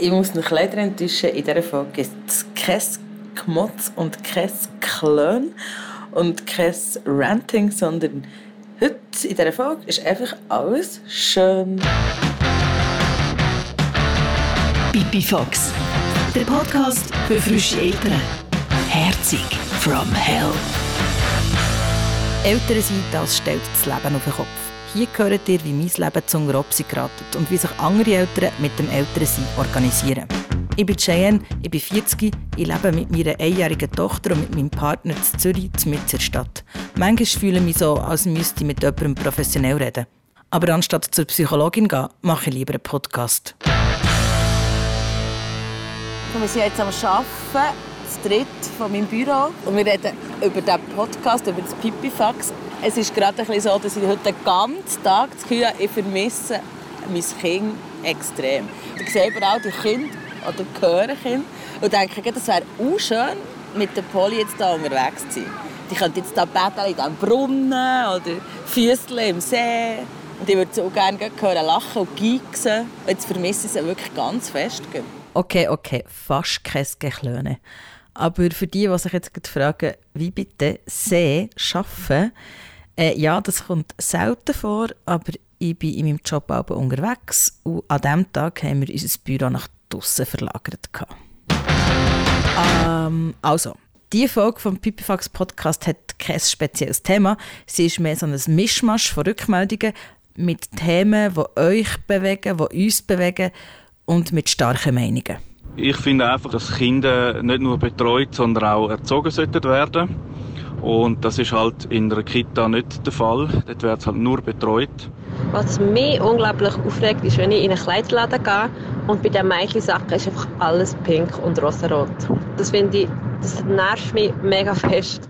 Ich muss noch leider enttäuschen, in dieser Folge gibt es kein Gmotz und kein Klön und kein Ranting, sondern heute in dieser Folge ist einfach alles schön. Pipi Fox, der Podcast für frische Eltern. Herzig from Hell. Eltern sein, das stellt das Leben auf den Kopf. Hier hört ihr, wie mein Leben zum Robsi geratet und wie sich andere Eltern mit dem Elternsein organisieren. Ich bin Cheyenne, ich bin 40, ich lebe mit meiner einjährigen Tochter und mit meinem Partner in Zürich, in der Stadt. Manchmal fühle ich mich so, als müsste ich mit jemandem professionell reden. Aber anstatt zur Psychologin zu gehen, mache ich lieber einen Podcast. Wir sind jetzt am Arbeiten, das dritte von meinem Büro. Und wir reden über diesen Podcast, über das Pipifax. Es ist gerade ein bisschen so, dass ich heute den ganzen Tag das Gefühl habe, ich vermisse mein Kind extrem. Ich sehe aber auch die Kinder oder höre Kinder und denke, das wäre auch schön, mit der Polly jetzt hier unterwegs zu sein. Die könnte jetzt hier betteln in diesem Brunnen oder Füßchen im See. Und ich würde so gerne hören, lachen und. Und jetzt vermisse ich sie wirklich ganz fest. Okay, okay, fast kein Geklöne. Aber für die, die sich jetzt fragen, wie bitte See schaffen, äh, ja, das kommt selten vor, aber ich bin in meinem Job auch unterwegs und an diesem Tag haben wir unser Büro nach draussen verlagert. Ähm, also, die Folge vom Pipifax Podcast hat kein spezielles Thema. Sie ist mehr so ein Mischmasch von Rückmeldungen mit Themen, die euch bewegen, die uns bewegen und mit starken Meinungen. Ich finde einfach, dass Kinder nicht nur betreut, sondern auch erzogen sollten werden. Und das ist halt in einer Kita nicht der Fall. Dort wird es halt nur betreut. Was mich unglaublich aufregt, ist, wenn ich in einen Kleiderladen gehe und bei den Mädchensachen ist einfach alles pink und rosarot. Das finde ich, das nervt mich mega fest.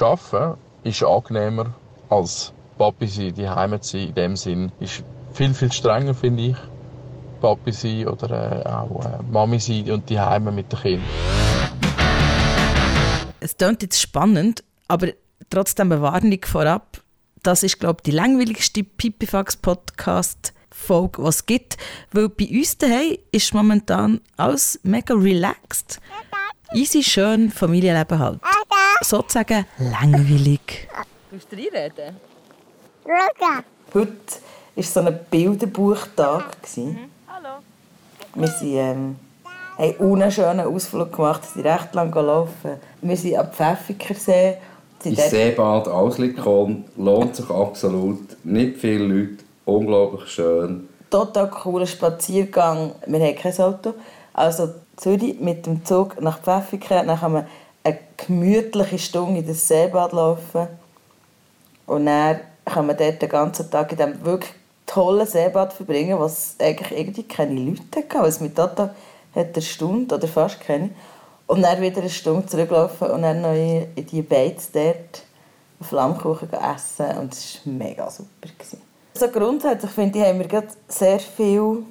Arbeiten ist angenehmer als Papi sein, die Heimat sein. In dem Sinn ist viel, viel strenger, finde ich. Papi sein oder äh, auch äh, Mami sein und die Heime mit den Kindern. Es klingt jetzt spannend, aber trotzdem eine Warnung vorab. Das ist, glaube ich, die langweiligste Pipifax-Podcast-Folge, die es gibt. Weil bei uns daheim ist momentan alles mega relaxed. Easy, schön, Familienleben halt. Sozusagen langweilig. Willst du reinreden? Heute war so ein Bilderbuchtag. Mhm. Hallo. Wir sind, ähm, haben einen schönen Ausflug gemacht, sind recht lang gelaufen. Wir sind am Pfäffikersee ins Seebad Auslikon lohnt sich absolut. Nicht viele Leute, unglaublich schön. Total cooler Spaziergang. Wir haben kein Auto. Also Zürich mit dem Zug nach Pfäffiken. Dann kann man eine gemütliche Stunde in das Seebad laufen. Und dann kann man dort den ganzen Tag in diesem wirklich tollen Seebad verbringen, was eigentlich irgendwie keine Leute hatte. Es mit Tata hat eine Stunde oder fast keine. Und dann wieder eine Stunde zurücklaufen und dann noch in die Beiz dort Flammkuchen essen. Und das war mega super. Also grundsätzlich finde ich, haben wir sehr viel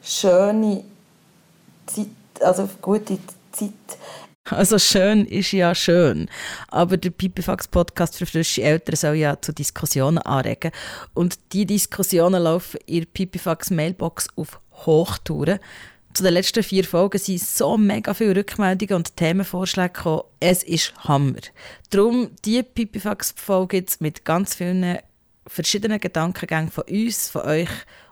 schöne Zeit, also gute Zeit. Also schön ist ja schön, aber der Pipifax-Podcast für frische Eltern soll ja zu Diskussionen anregen. Und die Diskussionen laufen in Pipifax-Mailbox auf Hochtouren zu den letzten vier Folgen sind so mega viele Rückmeldungen und Themenvorschläge gekommen. Es ist Hammer. Darum die Pipifax-Folge jetzt mit ganz vielen verschiedenen Gedankengängen von uns, von euch.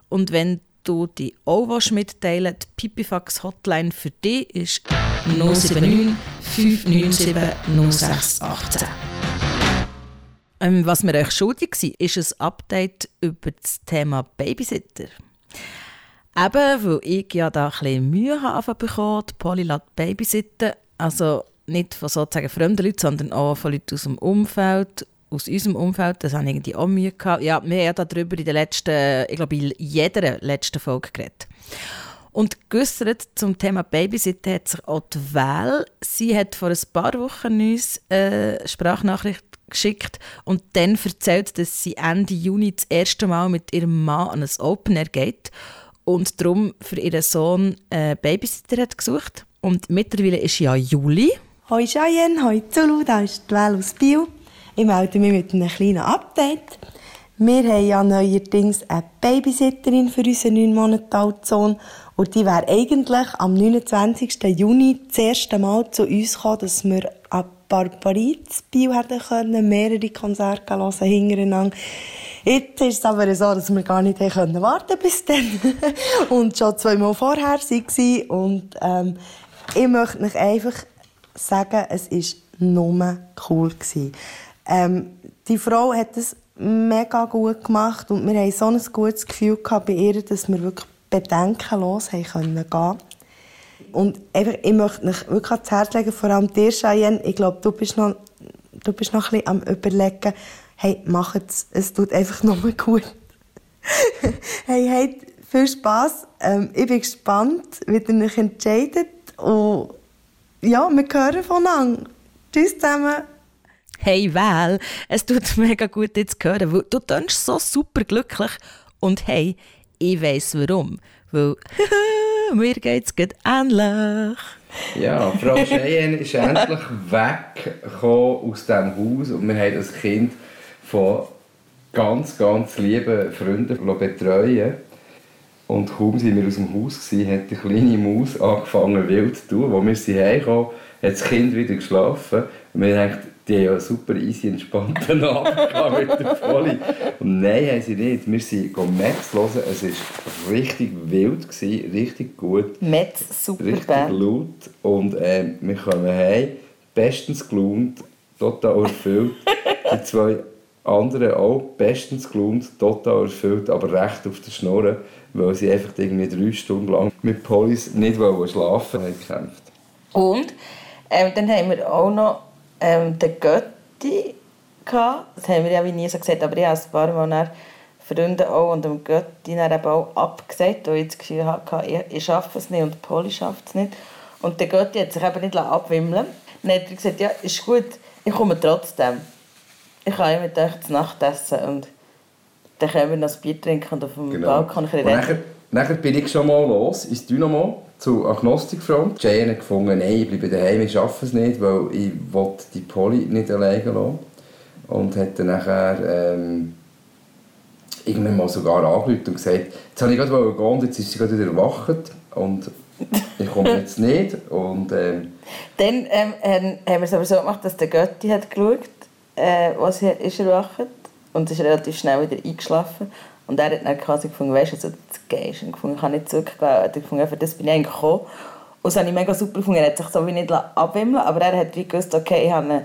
Und wenn du die auch mitteilen die Pipifax Hotline für dich ist 079 597 0618. Ähm, was mir euch schuldig war, ist ein Update über das Thema Babysitter. Eben, weil ich ja da ein Mühe habe bekommen, die Polly lässt babysitten. Also nicht von sozusagen fremden Leuten, sondern auch von Leuten aus dem Umfeld, aus unserem Umfeld. Das habe ich irgendwie auch Mühe gehabt. Ja, wir haben darüber in der letzten, ich glaube in jeder letzten Folge geredet. Und geäussert zum Thema Babysitten hat sich auch die Wähl. Sie hat vor ein paar Wochen uns eine Sprachnachricht geschickt und dann erzählt, dass sie Ende Juni das erste Mal mit ihrem Mann an ein Open Air geht und darum für ihren Sohn einen Babysitter hat gesucht. Und mittlerweile ist ja Juli. Hoi Cheyenne, hoi Zulu, da ist die Well aus Biel. Ich melde mich mit einem kleinen Update. Wir haben ja neuerdings eine Babysitterin für unseren neun Monate alten Sohn Und die wäre eigentlich am 29. Juni das erste Mal zu uns gekommen, dass wir an Barbarit Bio hätten können, mehrere Konzerte hören, hintereinander. Jetzt ist es aber so, dass wir gar nicht können warten bis dann. und schon zweimal vorher waren. Und, ähm, ich möchte euch einfach sagen, es war nur cool. Ähm, die Frau hat es mega gut gemacht und wir haben so ein gutes Gefühl bei ihr, dass wir wirklich bedenkenlos gehen. Und ich möchte euch wirklich ans Herz legen, vor allem dir, Cheyenne, ich glaube, du bist noch, du bist noch am überlegen, hey, mach es, es tut einfach nur gut. hey, hey, viel Spass. Ähm, ich bin gespannt, wie ihr euch entscheidet. Und ja, wir hören voneinander. Tschüss zusammen. Hey Val, es tut mega gut, dich zu hören, weil du tönst so super glücklich. Und hey, ich weiss warum. Weil mir geht's gut ähnlich. Ja, Frau Cheyenne ist endlich weggekommen aus diesem Haus und wir haben das Kind von ganz, ganz lieben Freunden betreuen Und kaum sind wir aus dem Haus, gewesen, hat die kleine Maus angefangen wild zu tun. Als wir sie heimkamen, hat das Kind wieder geschlafen. Und wir dachten, die haben ja super easy entspannten Abend mit der Poli. Und nein, haben sie nicht. Wir sind Metz hören. Es war richtig wild, gewesen, richtig gut. Metz, super Richtig Band. laut. Und äh, wir kommen heim, bestens gelaunt, total erfüllt. die zwei anderen auch bestens gelaunt, total erfüllt, aber recht auf der Schnur, weil sie einfach irgendwie drei Stunden lang mit Polis nicht wollen schlafen haben gekämpft. Und ähm, dann haben wir auch noch ähm, den Götti gehabt. Das haben wir ja wie nie so gesagt, aber ich habe ein paar Mal Freunde auch und dem Götti auch abgesagt, weil ich das Gefühl hatte, ich, ich schaffe es nicht und Poli schafft es nicht. Und der Götti hat sich eben nicht abwimmeln lassen. Dann hat er gesagt, ja, ist gut, ich komme trotzdem. Ich ja mit euch zu Nacht essen und dann können wir noch ein Bier trinken und auf dem Balkon ein bisschen Genau. Und nachher, nachher bin ich schon mal los ins Dynamo zu Agnostikfront. Jane hat gefunden, nein, ich bleibe daheim, ich schaffe es nicht, weil ich will die Poli nicht alleine lassen. Und hat dann nachher ähm, irgendwann mal sogar angerufen und gesagt, jetzt habe ich gerade gehen und jetzt ist sie gerade wieder erwacht und ich komme jetzt nicht. Und ähm, Dann ähm, haben wir es aber so gemacht, dass der Götti hat geschaut, äh, was er ist erwacht und ist relativ schnell wieder eingeschlafen. Und er hat dann quasi gefunden, weißt du, also, das gehst. Und gefunden, ich kann nicht zurückgehen. Er hat gefunden, für das bin ich eigentlich gekommen. Und das habe ich mega super gefunden. Er hat sich so wie nicht abwimmeln aber er hat wie gewusst, okay, ich habe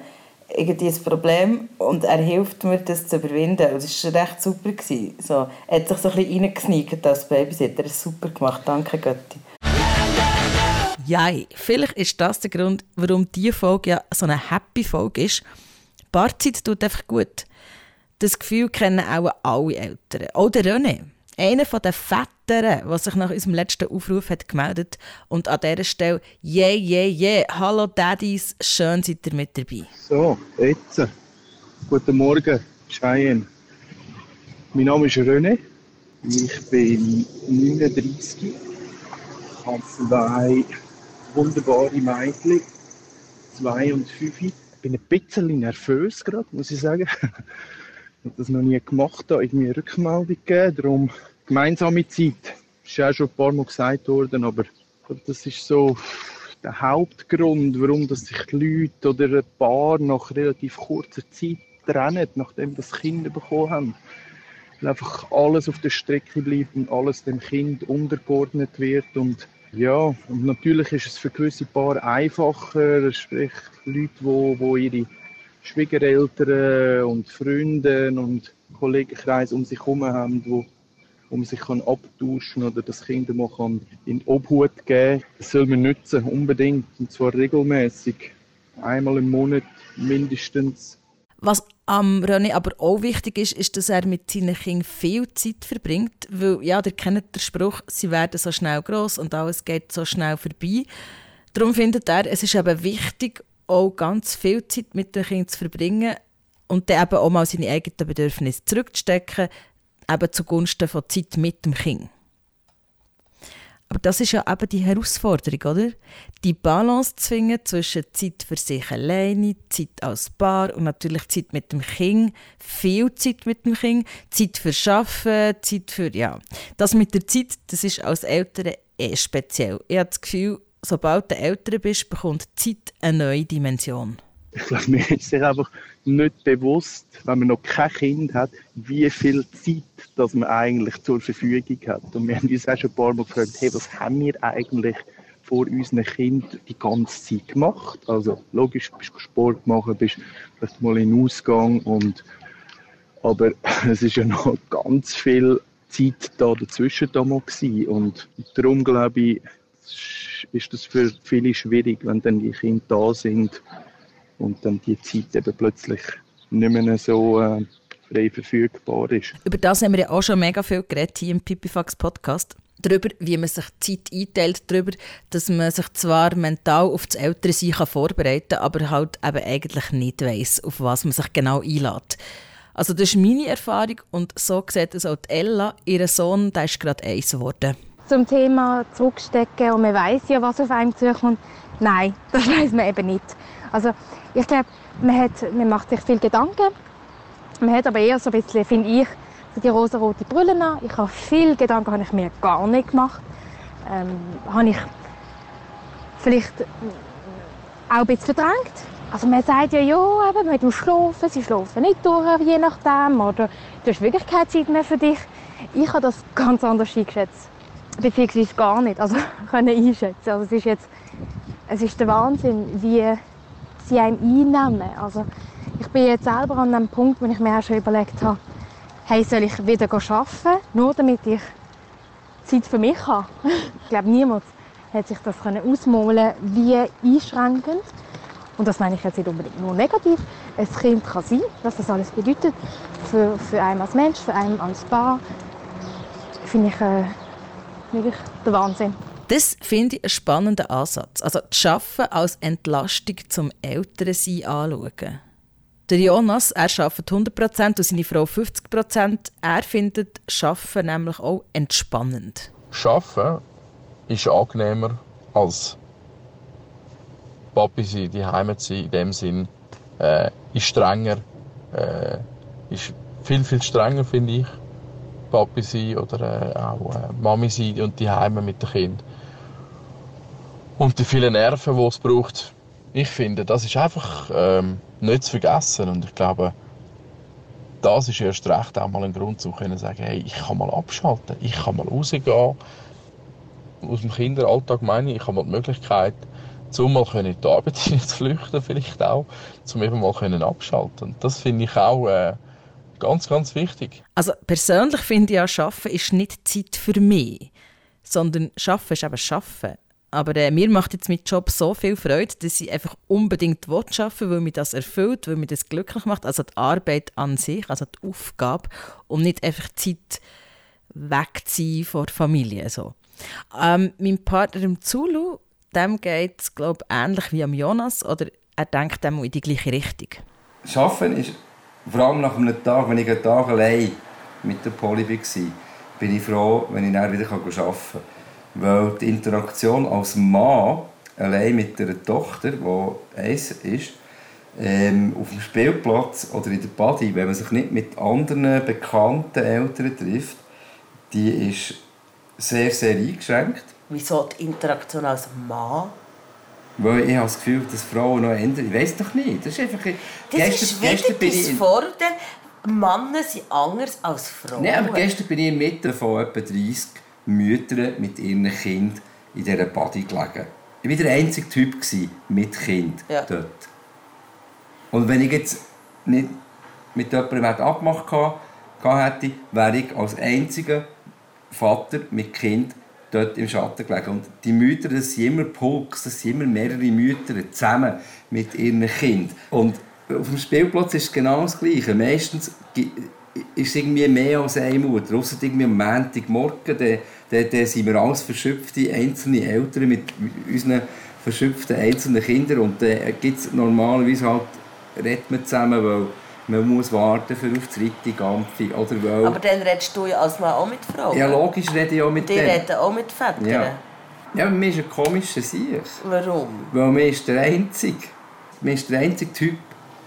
irgendwie ein Problem und er hilft mir, das zu überwinden. Und das war recht super. Gewesen. So, er hat sich so ein bisschen reingesneakt als Babysitter. Er es super gemacht. Danke, Götti. Ja, vielleicht ist das der Grund, warum diese Folge ja so eine Happy-Folge ist. Barzeit tut einfach gut. Das Gefühl kennen auch alle Eltern. Auch der René. Einer der Vätern, der sich nach unserem letzten Aufruf hat gemeldet und an dieser Stelle «Yeah, yeah, yeah, hallo Daddies, schön seid ihr mit dabei». So, jetzt. Guten Morgen, Cheyenne. Mein Name ist René. Ich bin 39. Ich habe zwei wunderbare Mädchen, zwei und fünf. Bin ein bisschen nervös gerade, muss ich sagen. Ich habe das noch nie gemacht, da irgendwie eine Rückmeldung gegeben. Darum gemeinsame Zeit. Ist ja schon ein paar Mal gesagt worden, aber das ist so der Hauptgrund, warum dass sich die Leute oder ein Paar nach relativ kurzer Zeit trennen, nachdem das Kinder bekommen haben. Weil einfach alles auf der Strecke bleibt und alles dem Kind untergeordnet wird. Und ja, und natürlich ist es für gewisse Paare einfacher, sprich Leute, wo, wo ihre Schwiegereltern und Freunde und Kollegenkreis um sich herum haben, wo wo sich kann abtauschen oder das Kind mal kann in die Obhut geben Das soll man nutzen, unbedingt. Und zwar regelmäßig. Einmal im Monat mindestens. Was am René aber auch wichtig ist, ist, dass er mit seinen Kindern viel Zeit verbringt. Weil, ja, ihr kennt den Spruch, sie werden so schnell groß und alles geht so schnell vorbei. Darum findet er, es ist eben wichtig, auch ganz viel Zeit mit den Kindern zu verbringen und dann eben auch mal seine eigenen Bedürfnisse zurückzustecken, eben zugunsten von Zeit mit dem Kind. Aber das ist ja eben die Herausforderung, oder? Die Balance zu finden zwischen Zeit für sich alleine, Zeit als Paar und natürlich Zeit mit dem Kind, viel Zeit mit dem Kind, Zeit für Arbeiten, Zeit für, ja. Das mit der Zeit, das ist als Eltern eh speziell. Ich habe das Gefühl, sobald du älter bist, bekommt Zeit eine neue Dimension. Ich glaube, mir ist sich einfach nicht bewusst, wenn man noch kein Kind hat, wie viel Zeit das man eigentlich zur Verfügung hat. Und wir haben uns auch schon ein paar Mal gefragt, hey, was haben wir eigentlich vor unseren Kindern die ganze Zeit gemacht? Also logisch, bist du Sport machen, bist vielleicht mal in den Ausgang und aber es ist ja noch ganz viel Zeit da dazwischen da mal gewesen. und darum glaube ich ist das für viele schwierig, wenn dann die Kinder da sind und dann die Zeit eben plötzlich nicht mehr so äh, frei verfügbar ist. Über das haben wir ja auch schon mega viel geredet hier im Pipifax Podcast. Darüber, wie man sich Zeit einteilt, darüber, dass man sich zwar mental auf das Ältere kann vorbereiten kann, aber halt eben eigentlich nicht weiss, auf was man sich genau einlädt. Also das ist meine Erfahrung und so sieht es auch Ella. Ihr Sohn der ist gerade eins geworden. Zum Thema zurückstecken und man weiß ja, was auf einem zukommt. Nein, das weiß man eben nicht. Also ich glaube, man, hat, man macht sich viel Gedanken. Man hat aber eher so ein bisschen, finde ich, so die rosa-rote Brille an. Ich habe viel Gedanken habe ich mir gar nicht gemacht. Ähm, habe ich vielleicht auch ein bisschen verdrängt. Also man sagt ja, ja, eben, mit dem Schlafen, sie schlafen nicht durch, je nachdem. Oder du hast wirklich keine Zeit mehr für dich. Ich habe das ganz anders eingeschätzt. Beziehungsweise gar nicht. Also können einschätzen. Also es ist jetzt, es ist der Wahnsinn, wie sie einem einnehmen. Also ich bin jetzt selber an einem Punkt, wo ich mir auch schon überlegt habe, hey, soll ich wieder arbeiten, nur damit ich Zeit für mich habe. ich glaube, niemand hat sich das ausmalen wie einschränkend. Und das meine ich jetzt nicht unbedingt nur negativ. Ein Kind kann sein, was das alles bedeutet. Für, für einen als Mensch, für einen als Paar. Finde ich äh, wirklich der Wahnsinn. Das finde ich einen spannenden Ansatz. Also das Arbeiten als Entlastung zum Älterensein anschauen. Der Jonas, er arbeitet 100% und seine Frau 50%. Er findet Arbeiten nämlich auch entspannend. Arbeiten ist angenehmer als Papi sein, die Heimat sein, in dem Sinn, äh, ist strenger, äh, ist viel, viel strenger, finde ich. Papi sein oder äh, auch äh, Mami sein und die Heime mit dem Kind. Und die vielen Nerven, die es braucht, ich finde, das ist einfach ähm, nicht zu vergessen. Und ich glaube, das ist erst recht auch mal ein Grund, zu sagen, hey, ich kann mal abschalten, ich kann mal rausgehen. Aus dem Kinderalltag meine ich, ich habe mal die Möglichkeit, um mal in die Arbeit zu flüchten vielleicht auch, um eben mal können abschalten. Und das finde ich auch äh, ganz, ganz wichtig. Also persönlich finde ich ja, Arbeiten ist nicht Zeit für mich, sondern Arbeiten ist eben Arbeiten. Aber äh, mir macht jetzt mein Job so viel Freude, dass ich einfach unbedingt arbeiten will, weil mich das erfüllt, weil mich das glücklich macht. Also die Arbeit an sich, also die Aufgabe und nicht einfach Zeit wegziehen von der Familie. So. Ähm, mein Partner im Zulu, dem geht es glaube ähnlich wie am Jonas oder er denkt dem in die gleiche Richtung. Schaffen ist vor allem nach einem Tag, wenn ich einen Tag allein mit der Poli war, bin ich froh, wenn ich dann wieder arbeiten kann. Weil die Interaktion als Mann allein mit einer Tochter, die eins ist, ähm, auf dem Spielplatz oder in der Body, wenn man sich nicht mit anderen bekannten Eltern trifft, die ist sehr, sehr eingeschränkt. Wieso die Interaktion als Mann? Weil ich habe das Gefühl, dass Frauen noch ändern. Ich weiß doch nicht. Das ist einfach... Das gestern, ist wieder dein Vorurteil. Männer sind anders als Frauen. Nein, aber gestern bin ich in Mitte von etwa 30 Mütter mit ihren Kindern in dieser Body gelegen. Ich war der einzige Typ mit Kind ja. dort. Und wenn ich jetzt nicht mit jemandem abgemacht hätte, wäre ich als einziger Vater mit Kind dort im Schatten gelegen. Und die Mütter, das sind immer Pulks, das sind immer mehrere Mütter zusammen mit ihren Kindern. Und auf dem Spielplatz ist es genau das Gleiche. Meistens ist es irgendwie mehr als eine Mutter. Ausser irgendwie am Montagmorgen, dann, dann, sind wir alles verschöpfte einzelne Eltern mit unseren verschöpften einzelnen Kindern. Und dann gibt es normalerweise halt, redet man zusammen, weil man muss warten für auf die zweite Gampfung. Oder weil... Aber dann redest du ja als Mann auch mit Frauen? Ja, logisch rede ich auch mit Die denen. reden auch mit Vätern? Ja. Ja, aber mir ist ein komischer Sieg. Warum? Weil mir ist der einzige, mir ist der einzige Typ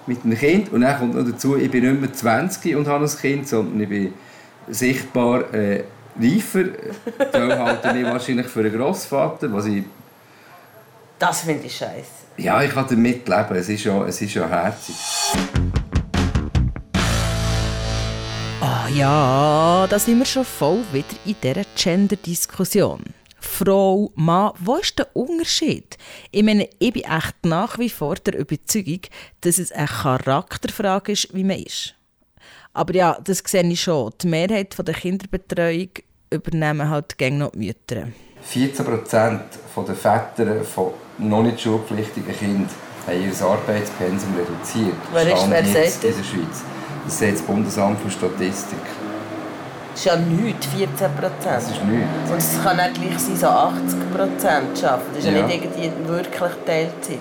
mit einem Kind und dann kommt noch dazu, ich bin nicht mehr 20 und habe ein Kind, sondern ich bin sichtbar äh, reifer. Die halten mich wahrscheinlich für einen Grossvater, was ich... Das finde ich scheiße. Ja, ich kann damit leben. Es ist ja, es ist ja herzig. Ah ja, da sind wir schon voll wieder in dieser Gender-Diskussion. Frau, Mann, wo ist der Unterschied? Ich meine, ich bin echt nach wie vor der Überzeugung, dass es eine Charakterfrage ist, wie man ist. Aber ja, das sehe ich schon. Die Mehrheit der Kinderbetreuung übernehmen halt gängig noch die Mütter. 14 Prozent der Väter von noch nicht schulpflichtigen Kindern haben ihr Arbeitspensum reduziert. Wer ist- wer sagt in das? der Schweiz. Das sagt das Bundesamt für Statistik. Das ist ja nichts, 14 Prozent. Das ist nichts. Und es kann auch gleich sein, so 80 Prozent arbeiten. Das ist ja, Ja. nicht irgendwie wirklich Teilzeit.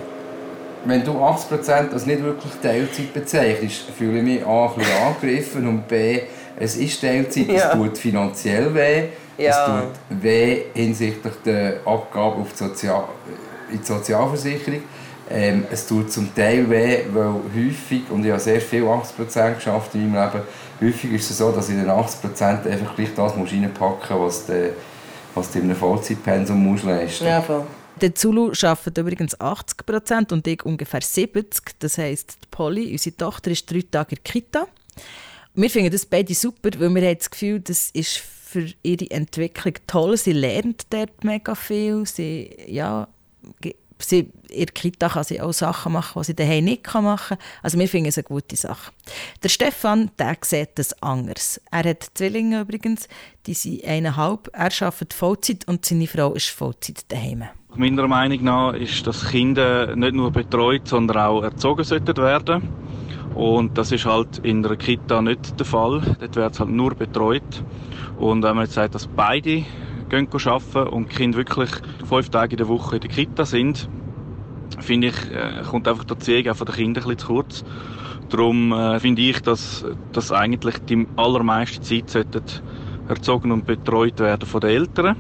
Wenn du 80% als nicht wirklich Teilzeit bezeichnest, fühle ich mich A, ein bisschen angegriffen und B, es ist Teilzeit, Ja. es tut finanziell weh, Ja. es tut weh hinsichtlich der Abgabe auf die, Sozial in die Sozialversicherung. Ähm, es tut zum Teil weh, weil häufig, und ich habe sehr viel 80% geschafft in meinem Leben, häufig ist es so, dass ich in den 80% einfach gleich das muss reinpacken was du, was du in einem Vollzeitpensum musst leisten Ja, voll. Der Zulu arbeitet übrigens 80 Prozent und ich ungefähr 70. Das heisst, die Polly, unsere Tochter, ist drei Tage in der Kita. Wir finden das beide super, weil wir haben das Gefühl, das ist für ihre Entwicklung toll. Sie lernt dort mega viel. Sie, ja, sie, in Kita kann sie auch Sachen machen, die sie daheim nicht machen kann. Also wir finden es eine gute Sache. Der Stefan, der sieht das anders. Er hat Zwillinge übrigens, die sind eineinhalb. Er arbeitet Vollzeit und seine Frau ist Vollzeit daheim. Meiner Meinung nach ist, dass Kinder nicht nur betreut, sondern auch erzogen sollten werden. Und das ist halt in der Kita nicht der Fall. Dort wird es halt nur betreut. Und wenn man jetzt sagt, dass beide gehen arbeiten und die Kinder wirklich fünf Tage in der Woche in der Kita sind, finde ich, äh, kommt einfach der Ziel auch von den Kindern ein bisschen zu kurz. Darum äh, finde ich, dass, dass eigentlich die allermeiste Zeit sollten erzogen und betreut werden von den Eltern.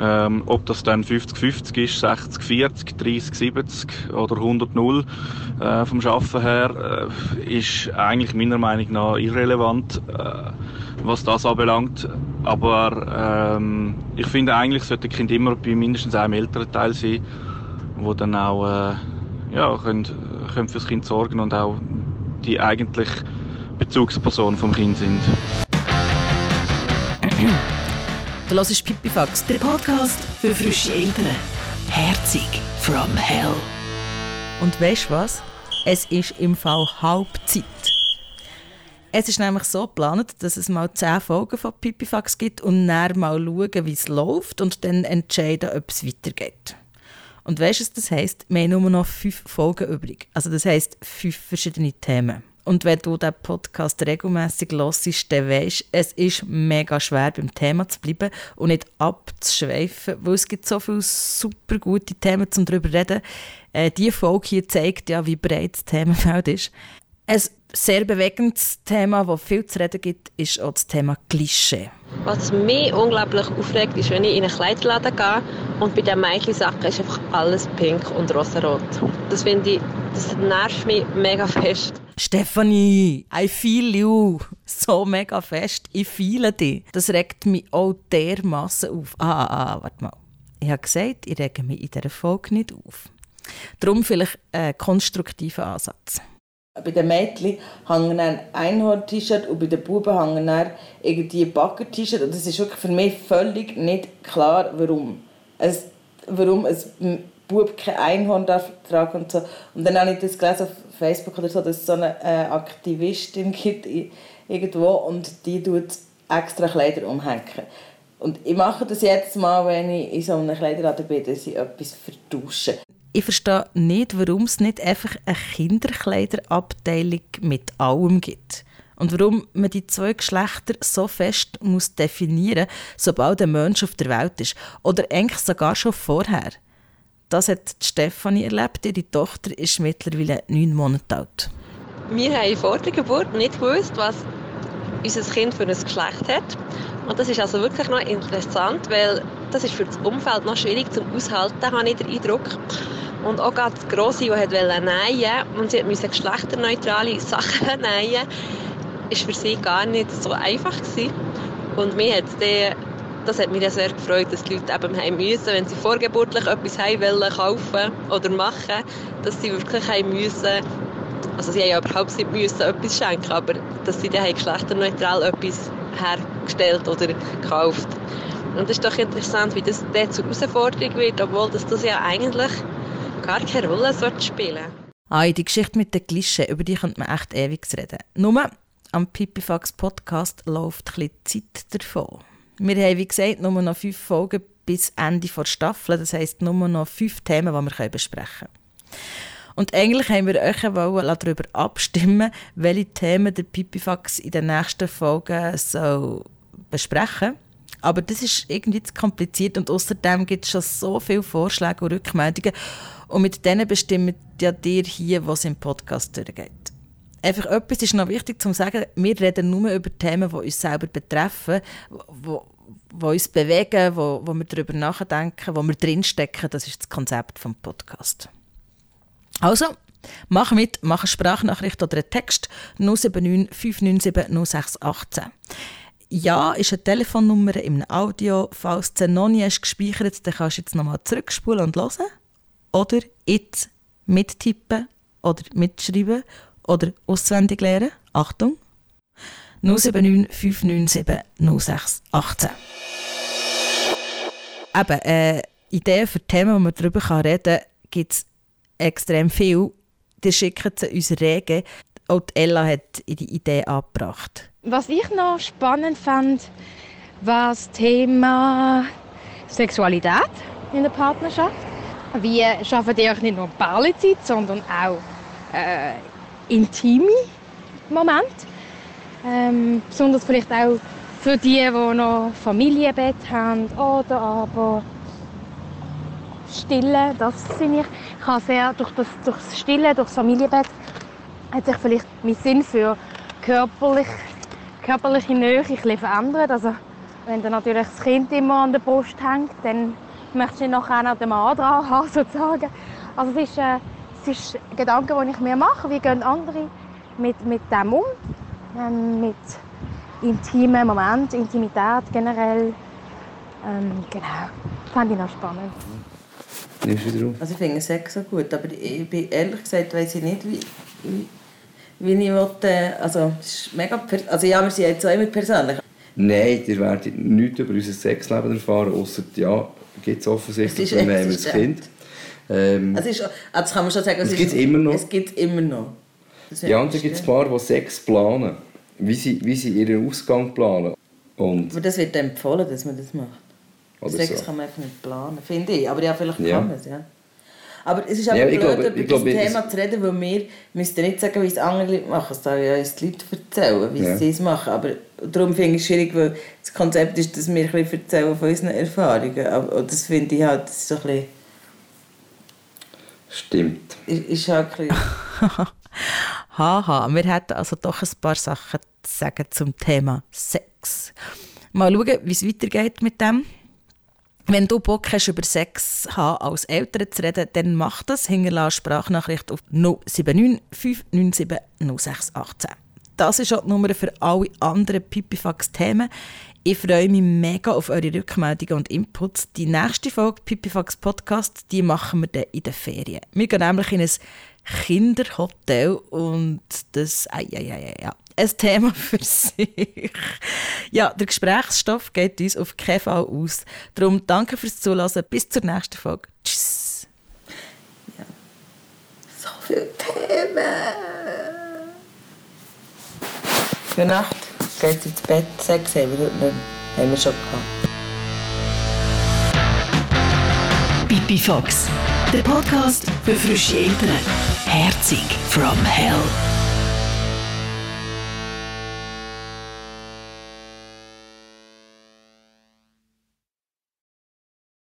Ähm, ob das dann 50-50 ist, 60-40, 30-70 oder 100-0 äh, vom Schaffen her, äh, ist eigentlich meiner Meinung nach irrelevant, äh, was das anbelangt. Aber ähm, ich finde eigentlich sollte ein Kind immer bei mindestens einem Elternteil sein, wo dann auch äh, ja, können, können fürs Kind sorgen und auch die eigentlich Bezugsperson vom Kind sind. Du hörst Pipifax, Der Podcast für frische Eltern. Herzig from Hell. Und weißt du was? Es ist im Fall Halbzeit. Es ist nämlich so geplant, dass es mal 10 Folgen von Pipifax gibt und dann mal schauen, wie es läuft und dann entscheiden, ob es weitergeht. Und weißt du, was das heisst? Wir haben nur noch 5 Folgen übrig. Also das heisst 5 verschiedene Themen. Und wenn du diesen Podcast regelmäßig hörst, dann weisst es ist mega schwer, beim Thema zu bleiben und nicht abzuschweifen, weil es gibt so viele super gute Themen, um darüber zu reden. Äh, diese Folge hier zeigt ja, wie breit das Themenfeld ist. Ein sehr bewegendes Thema, das viel zu reden gibt, ist auch das Thema Klischee. Was mich unglaublich aufregt, ist, wenn ich in einen Kleiderladen gehe und bei den Mädchensachen ist einfach alles pink und rosarot. Das finde ich, das nervt mich mega fest. Stefanie, I feel you. So mega fest. Ich fühle dich. Das regt mich auch dermassen auf. Ah, ah, ah, warte mal. Ich habe gesagt, ich rege mich in dieser Folge nicht auf. Darum vielleicht ein konstruktiver Ansatz. Bei den Mädchen hängen dann Einhorn-T-Shirt und bei den Buben hängen dann irgendwie Bagger-T-Shirt. Und das ist wirklich für mich völlig nicht klar, warum. Es, warum ein Bub kein Einhorn darf tragen und so. Und dann habe ich das gelesen Facebook oder so, dass es so eine äh, Aktivistin gibt irgendwo und die tut extra Kleider umhängen. Und ich mache das jetzt mal, wenn ich in so einem Kleiderladen bin, dass ich etwas vertausche. Ich verstehe nicht, warum es nicht einfach eine Kinderkleiderabteilung mit allem gibt. Und warum man die zwei Geschlechter so fest muss definieren muss, sobald ein Mensch auf der Welt ist. Oder eigentlich sogar schon vorher. Das hat Stefanie erlebt. Ihre Tochter ist mittlerweile neun Monate alt. Wir haben vor der Geburt nicht gewusst, was unser Kind für ein Geschlecht hat. Und das ist also wirklich noch interessant, weil das ist für das Umfeld noch schwierig zum Aushalten, habe ich den Eindruck. Und auch gerade die Grosse, die wollte nähen und sie musste geschlechterneutrale Sachen nähen, ist für sie gar nicht so einfach gewesen. Und mir hat es das hat mich ja sehr gefreut, dass die Leute eben haben müssen, wenn sie vorgeburtlich etwas haben wollen, kaufen oder machen, dass sie wirklich haben müssen, also sie haben ja überhaupt nicht müssen etwas schenken, aber dass sie dann geschlechterneutral etwas hergestellt oder gekauft. Und es ist doch interessant, wie das dann zur Herausforderung wird, obwohl das, das ja eigentlich gar keine Rolle spielen sollte. Ah, die Geschichte mit den Klischee, über die könnte man echt ewig reden. Nur am Pipifax Podcast läuft ein bisschen Zeit davon. Wir haben, wie gesagt, nur noch fünf Folgen bis Ende der Staffel. Das heisst, nur noch fünf Themen, die wir besprechen können. Und eigentlich haben wir euch darüber abstimmen, welche Themen der Pipifax in den nächsten Folgen soll besprechen aber das ist irgendwie zu kompliziert und außerdem gibt es schon so viele Vorschläge und Rückmeldungen und mit denen bestimmt ja dir hier, was im Podcast durchgeht. Einfach etwas ist noch wichtig zu sagen, wir reden nur über Themen, die uns selber betreffen, die, uns bewegen, wo, wo wir darüber nachdenken, wo wir drinstecken. Das ist das Konzept des Podcasts. Also, mach mit, mach eine Sprachnachricht oder einen Text 079 597 0618. Ja ist eine Telefonnummer im Audio. Falls du noch nie hast gespeichert dann kannst du jetzt nochmal zurückspulen und hören. Oder jetzt mittippen oder mitschreiben oder auswendig lernen. Achtung! 079 597 0618. Eben, äh, Ideen für Themen, die man darüber reden kann, gibt es extrem viel. Die schicken sie uns rege. Auch Ella hat die Idee angebracht. Was ich noch spannend fand, war das Thema Sexualität in der Partnerschaft. Wie schafft ihr euch nicht nur Paarenzeit, sondern auch äh, intime Momente? Ähm, besonders vielleicht auch für die, die noch Familienbett haben oder aber Stillen, das finde ich, kann sehr durch das, durch das Stillen, durch das Familienbett hat sich vielleicht mein Sinn für körperlich, körperliche Nähe ein verändert. Also, wenn dann natürlich das Kind immer an der Brust hängt, dann möchte ich nachher noch den Mann dran haben, sozusagen. Also es ist, äh, es ist ein Gedanke, den ich mir mache. Wie gehen andere mit, mit dem um? Ähm, mit intimen Momenten, Intimität generell. Ähm, genau, fand ich noch spannend. Also ich finde Sex so gut, aber ich bin ehrlich gesagt weiß ich nicht, wie, wie, wie ich wollte, also es ist mega, also ja, wir sind jetzt auch immer persönlich. Nein, ihr werdet nichts über unser Sexleben erfahren, außer ja, gibt es offensichtlich, wir haben ein Kind. Ähm, es ist, das kann man schon sagen, es, es gibt immer noch. Es gibt immer noch. Ja, und dann gibt es ein paar, die Sex planen, wie sie, wie sie ihren Ausgang planen. Und Aber das wird empfohlen, dass man das macht. Sex so. kann man einfach nicht planen, finde ich. Aber ja, vielleicht ja. kann man es, ja. Aber es ist aber ja, blöd, glaube, über das Thema zu reden, weil wir müssten nicht sagen, wie es andere Leute machen. Es sollen ja uns die Leute erzählen, wie ja. sie es machen. Aber darum finde ich es schwierig, weil das Konzept ist, dass wir ein bisschen erzählen von unseren Erfahrungen. Aber das finde ich halt, das ist so ein bisschen... Stimmt. Ist, ist ein bisschen... Haha, wir hätten also doch ein paar Sachen zu sagen zum Thema Sex. Mal schauen, wie es weitergeht mit dem. Wenn du Bock hast, über Sex haben, als Eltern zu reden, dann mach das. Hinterlasse Sprachnachricht auf 079 597 0618. Das ist auch die Nummer für alle anderen Pipifax-Themen. Ich freue mich mega auf eure Rückmeldungen und Inputs. Die nächste Folge Pipifax Podcast, die machen wir dann in den Ferien. Wir gehen nämlich in ein Kinderhotel und das, ei, ei, ei, ja, ein Thema für sich. Ja, der Gesprächsstoff geht uns auf keinen Fall aus. Darum danke fürs Zuhören. Bis zur nächsten Folge. Tschüss. Ja. So viele Themen. Gute Nacht. Geht ins Bett. Sex haben wir, haben wir schon gehabt. Pipi Fox, der Podcast für frische Eltern. Herzig from Hell.